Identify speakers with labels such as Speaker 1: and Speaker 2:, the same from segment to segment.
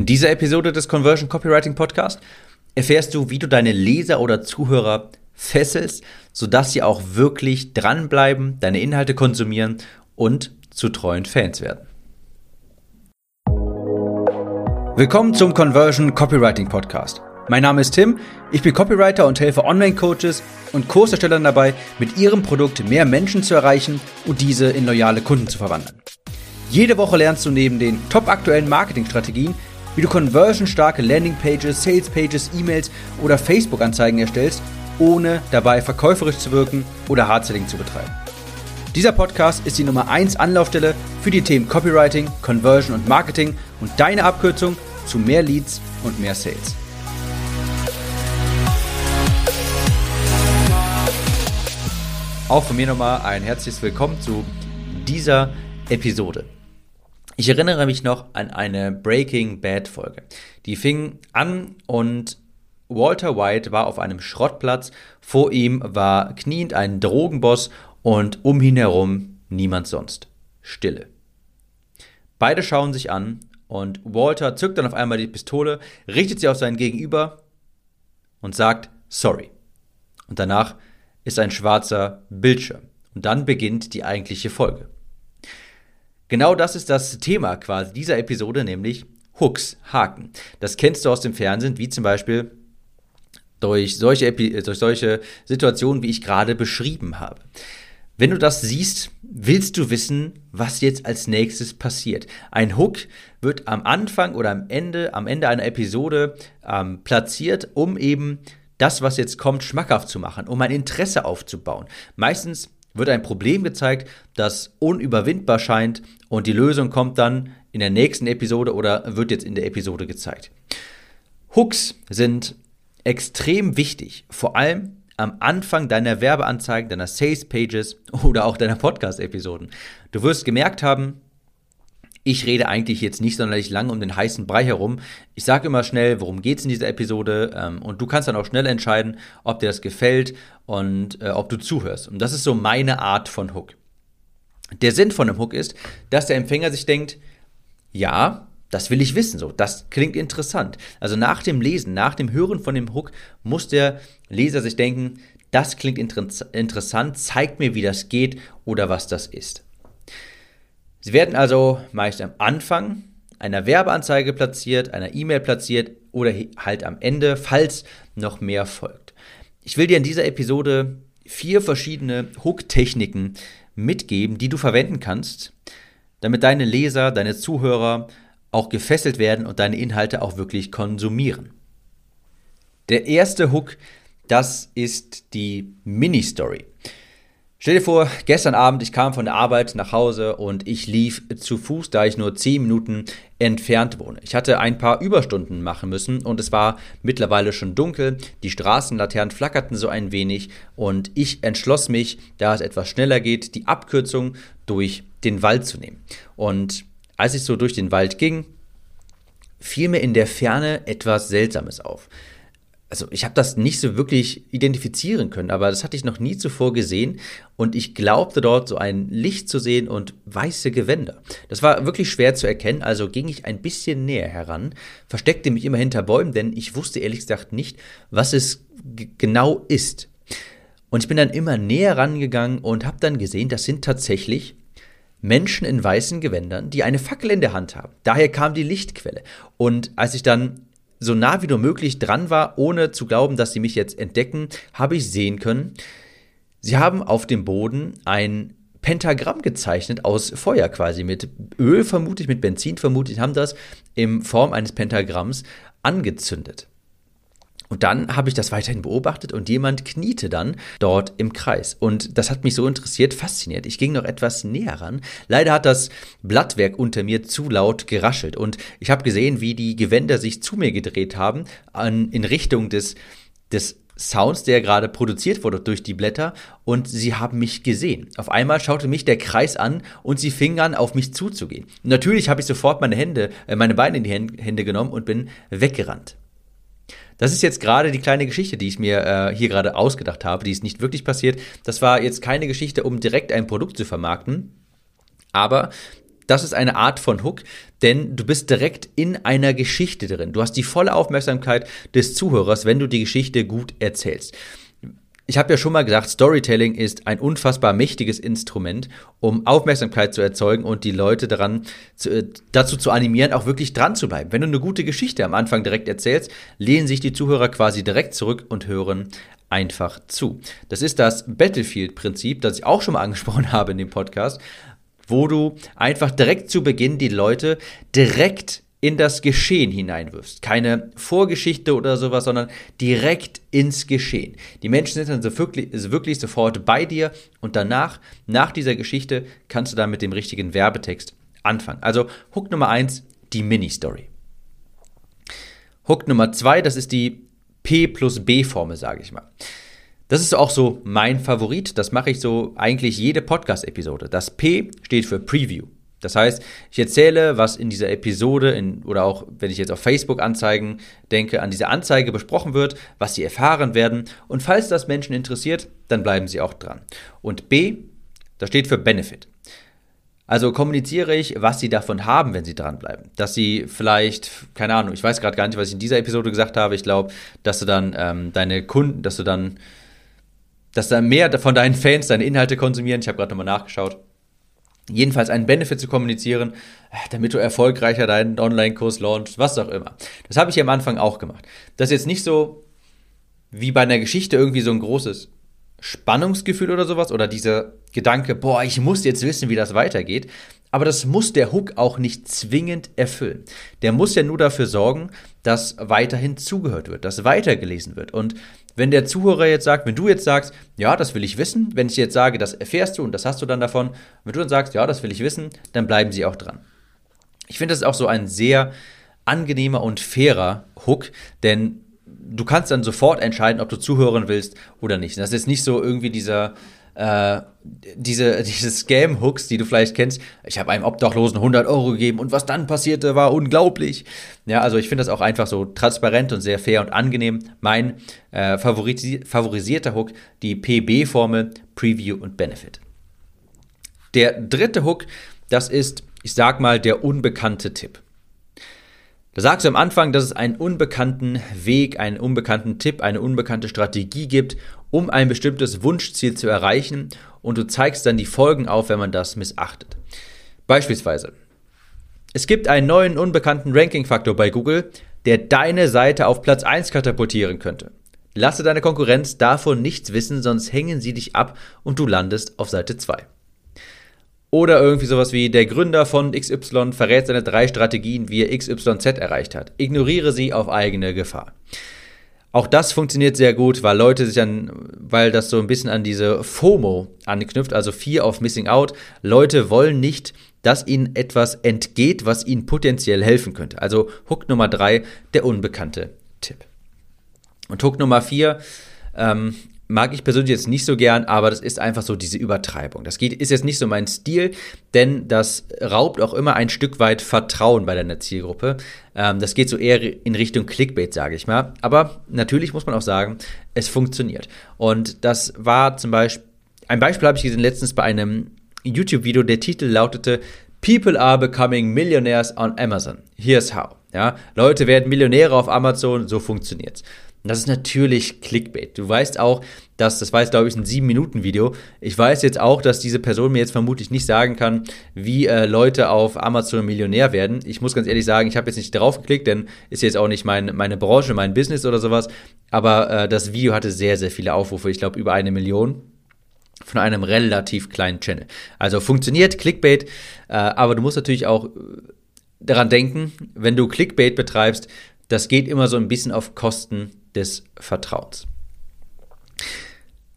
Speaker 1: In dieser Episode des Conversion Copywriting Podcast erfährst du, wie du deine Leser oder Zuhörer fesselst, sodass sie auch wirklich dranbleiben, deine Inhalte konsumieren und zu treuen Fans werden. Willkommen zum Conversion Copywriting Podcast. Mein Name ist Tim, ich bin Copywriter und helfe Online-Coaches und Kurserstellern dabei, mit ihrem Produkt mehr Menschen zu erreichen und diese in loyale Kunden zu verwandeln. Jede Woche lernst du neben den top aktuellen Marketingstrategien, wie du conversionstarke Landingpages, Salespages, E-Mails oder Facebook-Anzeigen erstellst, ohne dabei verkäuferisch zu wirken oder Hardselling zu betreiben. Dieser Podcast ist die Nummer 1 Anlaufstelle für die Themen Copywriting, Conversion und Marketing und deine Abkürzung zu mehr Leads und mehr Sales. Auch von mir nochmal ein herzliches Willkommen zu dieser Episode. Ich erinnere mich noch an eine Breaking Bad Folge. Die fing an und Walter White war auf einem Schrottplatz. Vor ihm war kniend ein Drogenboss und um ihn herum niemand sonst. Stille. Beide schauen sich an und Walter zückt dann auf einmal die Pistole, richtet sie auf seinen Gegenüber und sagt Sorry. Und danach ist ein schwarzer Bildschirm. Und dann beginnt die eigentliche Folge. Genau das ist das Thema quasi dieser Episode, nämlich Hooks, Haken. Das kennst du aus dem Fernsehen, wie zum Beispiel durch solche, Epi durch solche Situationen, wie ich gerade beschrieben habe. Wenn du das siehst, willst du wissen, was jetzt als nächstes passiert. Ein Hook wird am Anfang oder am Ende, am Ende einer Episode ähm, platziert, um eben das, was jetzt kommt, schmackhaft zu machen, um ein Interesse aufzubauen. Meistens wird ein Problem gezeigt, das unüberwindbar scheint und die Lösung kommt dann in der nächsten Episode oder wird jetzt in der Episode gezeigt. Hooks sind extrem wichtig, vor allem am Anfang deiner Werbeanzeigen, deiner Sales Pages oder auch deiner Podcast-Episoden. Du wirst gemerkt haben, ich rede eigentlich jetzt nicht sonderlich lange um den heißen Brei herum. Ich sage immer schnell, worum geht es in dieser Episode ähm, und du kannst dann auch schnell entscheiden, ob dir das gefällt und äh, ob du zuhörst. Und das ist so meine Art von Hook. Der Sinn von einem Hook ist, dass der Empfänger sich denkt, ja, das will ich wissen, so, das klingt interessant. Also nach dem Lesen, nach dem Hören von dem Hook muss der Leser sich denken, das klingt inter interessant, zeigt mir, wie das geht oder was das ist. Sie werden also meist am Anfang einer Werbeanzeige platziert, einer E-Mail platziert oder halt am Ende, falls noch mehr folgt. Ich will dir in dieser Episode vier verschiedene Hook-Techniken mitgeben, die du verwenden kannst, damit deine Leser, deine Zuhörer auch gefesselt werden und deine Inhalte auch wirklich konsumieren. Der erste Hook, das ist die Mini-Story. Stell dir vor, gestern Abend, ich kam von der Arbeit nach Hause und ich lief zu Fuß, da ich nur 10 Minuten entfernt wohne. Ich hatte ein paar Überstunden machen müssen und es war mittlerweile schon dunkel, die Straßenlaternen flackerten so ein wenig und ich entschloss mich, da es etwas schneller geht, die Abkürzung durch den Wald zu nehmen. Und als ich so durch den Wald ging, fiel mir in der Ferne etwas Seltsames auf also ich habe das nicht so wirklich identifizieren können, aber das hatte ich noch nie zuvor gesehen und ich glaubte dort so ein Licht zu sehen und weiße Gewänder. Das war wirklich schwer zu erkennen, also ging ich ein bisschen näher heran, versteckte mich immer hinter Bäumen, denn ich wusste ehrlich gesagt nicht, was es genau ist. Und ich bin dann immer näher rangegangen und habe dann gesehen, das sind tatsächlich Menschen in weißen Gewändern, die eine Fackel in der Hand haben. Daher kam die Lichtquelle. Und als ich dann so nah wie nur möglich dran war, ohne zu glauben, dass sie mich jetzt entdecken, habe ich sehen können, sie haben auf dem Boden ein Pentagramm gezeichnet aus Feuer quasi, mit Öl vermutlich, mit Benzin vermutlich, haben das in Form eines Pentagramms angezündet. Und dann habe ich das weiterhin beobachtet und jemand kniete dann dort im Kreis. Und das hat mich so interessiert, fasziniert. Ich ging noch etwas näher ran. Leider hat das Blattwerk unter mir zu laut geraschelt und ich habe gesehen, wie die Gewänder sich zu mir gedreht haben an, in Richtung des, des Sounds, der gerade produziert wurde durch die Blätter und sie haben mich gesehen. Auf einmal schaute mich der Kreis an und sie fingen an, auf mich zuzugehen. natürlich habe ich sofort meine Hände, äh, meine Beine in die Hände genommen und bin weggerannt. Das ist jetzt gerade die kleine Geschichte, die ich mir äh, hier gerade ausgedacht habe, die ist nicht wirklich passiert. Das war jetzt keine Geschichte, um direkt ein Produkt zu vermarkten, aber das ist eine Art von Hook, denn du bist direkt in einer Geschichte drin. Du hast die volle Aufmerksamkeit des Zuhörers, wenn du die Geschichte gut erzählst. Ich habe ja schon mal gesagt, Storytelling ist ein unfassbar mächtiges Instrument, um Aufmerksamkeit zu erzeugen und die Leute daran zu, äh, dazu zu animieren, auch wirklich dran zu bleiben. Wenn du eine gute Geschichte am Anfang direkt erzählst, lehnen sich die Zuhörer quasi direkt zurück und hören einfach zu. Das ist das Battlefield-Prinzip, das ich auch schon mal angesprochen habe in dem Podcast, wo du einfach direkt zu Beginn die Leute direkt in das Geschehen hineinwirfst. Keine Vorgeschichte oder sowas, sondern direkt ins Geschehen. Die Menschen sind dann so wirklich, wirklich sofort bei dir und danach, nach dieser Geschichte, kannst du dann mit dem richtigen Werbetext anfangen. Also Hook Nummer eins, die Mini-Story. Hook Nummer zwei, das ist die P plus B-Formel, sage ich mal. Das ist auch so mein Favorit. Das mache ich so eigentlich jede Podcast-Episode. Das P steht für Preview. Das heißt, ich erzähle, was in dieser Episode in, oder auch wenn ich jetzt auf Facebook-Anzeigen denke, an dieser Anzeige besprochen wird, was sie erfahren werden. Und falls das Menschen interessiert, dann bleiben sie auch dran. Und B, das steht für Benefit. Also kommuniziere ich, was sie davon haben, wenn sie dranbleiben. Dass sie vielleicht, keine Ahnung, ich weiß gerade gar nicht, was ich in dieser Episode gesagt habe. Ich glaube, dass du dann ähm, deine Kunden, dass du dann, dass dann mehr von deinen Fans deine Inhalte konsumieren. Ich habe gerade nochmal nachgeschaut jedenfalls einen Benefit zu kommunizieren, äh, damit du erfolgreicher deinen Online-Kurs launchst, was auch immer. Das habe ich am Anfang auch gemacht. Das ist jetzt nicht so wie bei einer Geschichte irgendwie so ein großes Spannungsgefühl oder sowas oder dieser Gedanke, boah, ich muss jetzt wissen, wie das weitergeht. Aber das muss der Hook auch nicht zwingend erfüllen. Der muss ja nur dafür sorgen, dass weiterhin zugehört wird, dass weitergelesen wird. Und wenn der Zuhörer jetzt sagt, wenn du jetzt sagst, ja, das will ich wissen, wenn ich jetzt sage, das erfährst du und das hast du dann davon, wenn du dann sagst, ja, das will ich wissen, dann bleiben sie auch dran. Ich finde, das ist auch so ein sehr angenehmer und fairer Hook, denn du kannst dann sofort entscheiden, ob du zuhören willst oder nicht. Das ist jetzt nicht so irgendwie dieser äh, diese, diese Scam-Hooks, die du vielleicht kennst. Ich habe einem Obdachlosen 100 Euro gegeben und was dann passierte, war unglaublich. Ja, also ich finde das auch einfach so transparent und sehr fair und angenehm. Mein äh, favorisi favorisierter Hook, die PB-Formel, Preview und Benefit. Der dritte Hook, das ist, ich sag mal, der unbekannte Tipp. Da sagst du am Anfang, dass es einen unbekannten Weg, einen unbekannten Tipp, eine unbekannte Strategie gibt, um ein bestimmtes Wunschziel zu erreichen und du zeigst dann die Folgen auf, wenn man das missachtet. Beispielsweise, es gibt einen neuen unbekannten Ranking-Faktor bei Google, der deine Seite auf Platz 1 katapultieren könnte. Lasse deine Konkurrenz davon nichts wissen, sonst hängen sie dich ab und du landest auf Seite 2. Oder irgendwie sowas wie der Gründer von XY verrät seine drei Strategien, wie er XYZ erreicht hat. Ignoriere sie auf eigene Gefahr. Auch das funktioniert sehr gut, weil Leute sich an, weil das so ein bisschen an diese FOMO anknüpft, also Fear of Missing Out. Leute wollen nicht, dass ihnen etwas entgeht, was ihnen potenziell helfen könnte. Also Hook Nummer drei, der unbekannte Tipp. Und Hook Nummer vier, ähm, mag ich persönlich jetzt nicht so gern, aber das ist einfach so diese Übertreibung. Das geht, ist jetzt nicht so mein Stil, denn das raubt auch immer ein Stück weit Vertrauen bei deiner Zielgruppe. Ähm, das geht so eher in Richtung Clickbait, sage ich mal. Aber natürlich muss man auch sagen, es funktioniert. Und das war zum Beispiel, ein Beispiel habe ich gesehen letztens bei einem YouTube-Video, der Titel lautete People are becoming millionaires on Amazon. Here's how. Ja, Leute werden Millionäre auf Amazon, so funktioniert's. Das ist natürlich Clickbait. Du weißt auch, dass, das war jetzt, glaube ich, ein 7-Minuten-Video. Ich weiß jetzt auch, dass diese Person mir jetzt vermutlich nicht sagen kann, wie äh, Leute auf Amazon Millionär werden. Ich muss ganz ehrlich sagen, ich habe jetzt nicht drauf geklickt, denn ist jetzt auch nicht mein, meine Branche, mein Business oder sowas. Aber äh, das Video hatte sehr, sehr viele Aufrufe. Ich glaube, über eine Million von einem relativ kleinen Channel. Also funktioniert Clickbait, äh, aber du musst natürlich auch äh, daran denken, wenn du Clickbait betreibst, das geht immer so ein bisschen auf Kosten des Vertrauens.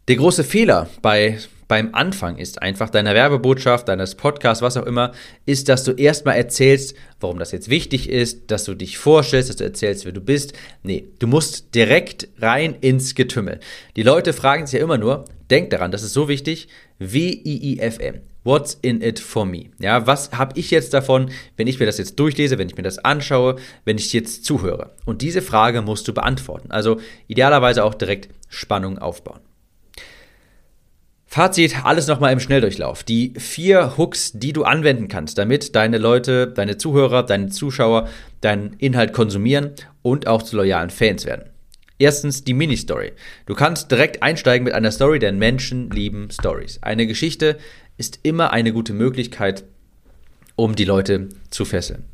Speaker 1: Der große Fehler bei, beim Anfang ist einfach deiner Werbebotschaft, deines Podcasts, was auch immer, ist, dass du erstmal erzählst, warum das jetzt wichtig ist, dass du dich vorstellst, dass du erzählst, wer du bist. Nee, du musst direkt rein ins Getümmel. Die Leute fragen sich ja immer nur, denk daran, das ist so wichtig, W-I-I-F-M. What's in it for me? Ja, was habe ich jetzt davon, wenn ich mir das jetzt durchlese, wenn ich mir das anschaue, wenn ich jetzt zuhöre? Und diese Frage musst du beantworten. Also idealerweise auch direkt Spannung aufbauen. Fazit, alles nochmal im Schnelldurchlauf. Die vier Hooks, die du anwenden kannst, damit deine Leute, deine Zuhörer, deine Zuschauer deinen Inhalt konsumieren und auch zu loyalen Fans werden. Erstens die Mini-Story. Du kannst direkt einsteigen mit einer Story, denn Menschen lieben Stories. Eine Geschichte ist immer eine gute Möglichkeit, um die Leute zu fesseln.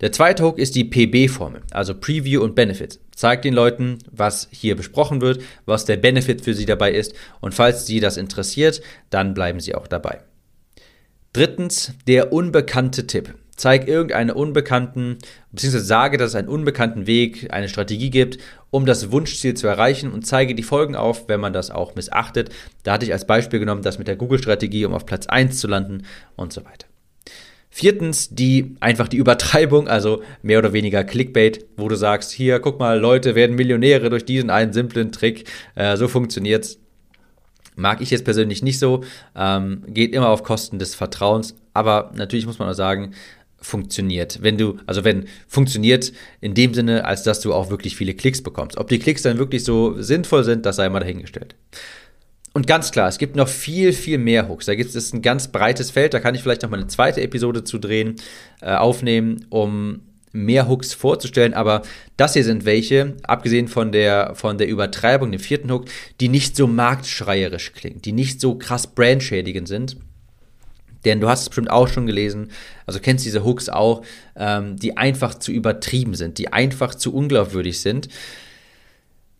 Speaker 1: Der zweite Hook ist die PB-Formel, also Preview und Benefit. Zeigt den Leuten, was hier besprochen wird, was der Benefit für sie dabei ist und falls sie das interessiert, dann bleiben sie auch dabei. Drittens, der unbekannte Tipp. Zeig irgendeinen unbekannten, beziehungsweise sage, dass es einen unbekannten Weg, eine Strategie gibt, um das Wunschziel zu erreichen und zeige die Folgen auf, wenn man das auch missachtet. Da hatte ich als Beispiel genommen, das mit der Google-Strategie, um auf Platz 1 zu landen und so weiter. Viertens, die einfach die Übertreibung, also mehr oder weniger Clickbait, wo du sagst, hier, guck mal, Leute werden Millionäre durch diesen einen simplen Trick. Äh, so funktioniert's. Mag ich jetzt persönlich nicht so. Ähm, geht immer auf Kosten des Vertrauens. Aber natürlich muss man auch sagen, funktioniert. Wenn du, also wenn funktioniert in dem Sinne, als dass du auch wirklich viele Klicks bekommst. Ob die Klicks dann wirklich so sinnvoll sind, das sei mal dahingestellt. Und ganz klar, es gibt noch viel, viel mehr Hooks. Da gibt es ein ganz breites Feld. Da kann ich vielleicht noch mal eine zweite Episode zu drehen, äh, aufnehmen, um mehr Hooks vorzustellen. Aber das hier sind welche, abgesehen von der, von der Übertreibung, dem vierten Hook, die nicht so marktschreierisch klingen, die nicht so krass brandschädigend sind. Denn du hast es bestimmt auch schon gelesen, also kennst diese Hooks auch, ähm, die einfach zu übertrieben sind, die einfach zu unglaubwürdig sind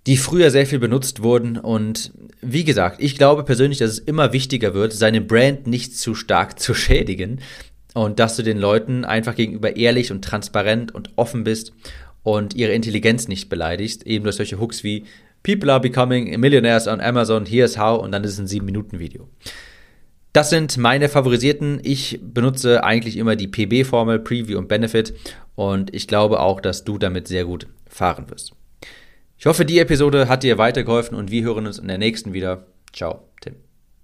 Speaker 1: die früher sehr viel benutzt wurden. Und wie gesagt, ich glaube persönlich, dass es immer wichtiger wird, seine Brand nicht zu stark zu schädigen und dass du den Leuten einfach gegenüber ehrlich und transparent und offen bist und ihre Intelligenz nicht beleidigst, eben durch solche Hooks wie People are becoming millionaires on Amazon, here's how und dann ist es ein 7-Minuten-Video. Das sind meine favorisierten. Ich benutze eigentlich immer die PB-Formel, Preview und Benefit und ich glaube auch, dass du damit sehr gut fahren wirst. Ich hoffe, die Episode hat dir weitergeholfen und wir hören uns in der nächsten wieder. Ciao, Tim.